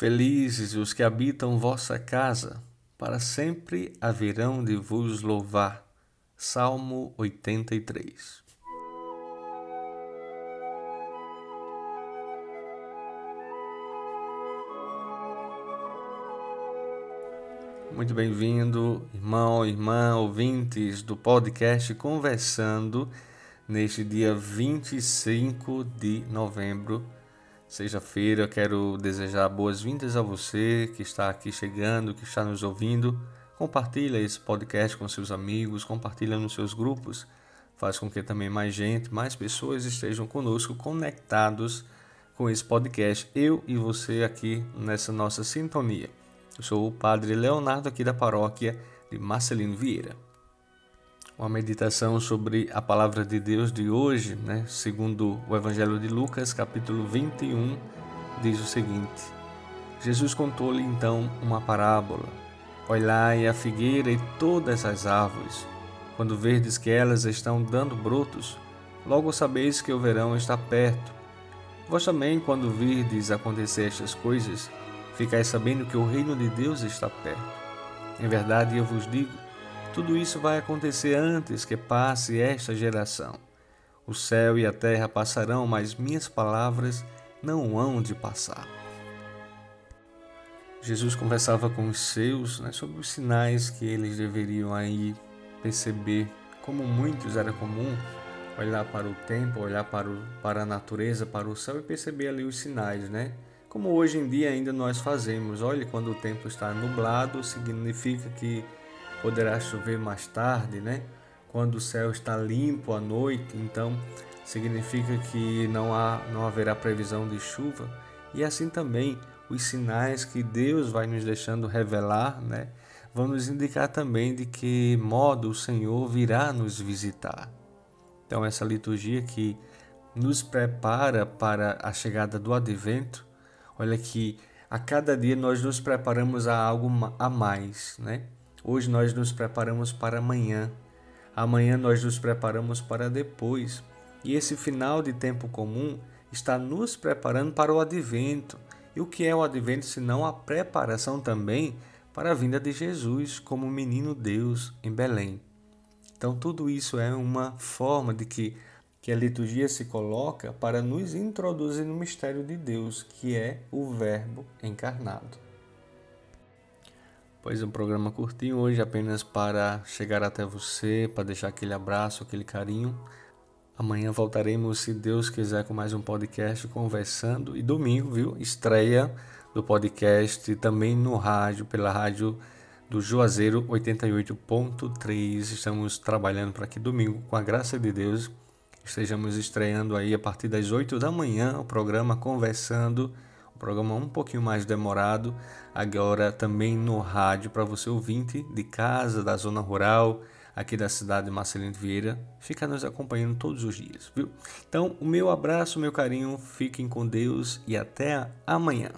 Felizes os que habitam vossa casa, para sempre haverão de vos louvar. Salmo 83 Muito bem-vindo, irmão, irmã, ouvintes do podcast Conversando, neste dia 25 de novembro Sexta-feira, quero desejar boas-vindas a você que está aqui chegando, que está nos ouvindo. Compartilha esse podcast com seus amigos, compartilha nos seus grupos. Faz com que também mais gente, mais pessoas estejam conosco conectados com esse podcast. Eu e você aqui nessa nossa sintonia. Eu sou o Padre Leonardo aqui da paróquia de Marcelino Vieira uma meditação sobre a palavra de Deus de hoje, né? segundo o Evangelho de Lucas, capítulo 21, diz o seguinte: Jesus contou-lhe então uma parábola. Olhai a figueira e todas as árvores. Quando verdes que elas estão dando brotos, logo sabeis que o verão está perto. Vós também, quando virdes acontecer estas coisas, ficais sabendo que o reino de Deus está perto. Em verdade, eu vos digo, tudo isso vai acontecer antes que passe esta geração. O céu e a terra passarão, mas minhas palavras não hão de passar. Jesus conversava com os seus né, sobre os sinais que eles deveriam aí perceber. Como muitos era comum olhar para o tempo, olhar para, o, para a natureza, para o céu e perceber ali os sinais, né? Como hoje em dia ainda nós fazemos. Olhe, quando o tempo está nublado, significa que poderá chover mais tarde, né? Quando o céu está limpo à noite, então significa que não, há, não haverá previsão de chuva. E assim também os sinais que Deus vai nos deixando revelar, né? Vão nos indicar também de que modo o Senhor virá nos visitar. Então, essa liturgia que nos prepara para a chegada do advento, olha que a cada dia nós nos preparamos a algo a mais, né? Hoje nós nos preparamos para amanhã. Amanhã nós nos preparamos para depois. E esse final de tempo comum está nos preparando para o advento. E o que é o advento senão a preparação também para a vinda de Jesus como menino Deus em Belém? Então, tudo isso é uma forma de que, que a liturgia se coloca para nos introduzir no mistério de Deus, que é o Verbo encarnado. Pois é, um programa curtinho hoje apenas para chegar até você, para deixar aquele abraço, aquele carinho. Amanhã voltaremos, se Deus quiser, com mais um podcast conversando. E domingo, viu? Estreia do podcast também no rádio, pela rádio do Juazeiro 88.3. Estamos trabalhando para que domingo, com a graça de Deus, estejamos estreando aí a partir das 8 da manhã o programa Conversando programa um pouquinho mais demorado, agora também no rádio para você ouvinte de casa, da zona rural, aqui da cidade de Marcelino Vieira, fica nos acompanhando todos os dias, viu? Então, o meu abraço, meu carinho, fiquem com Deus e até amanhã.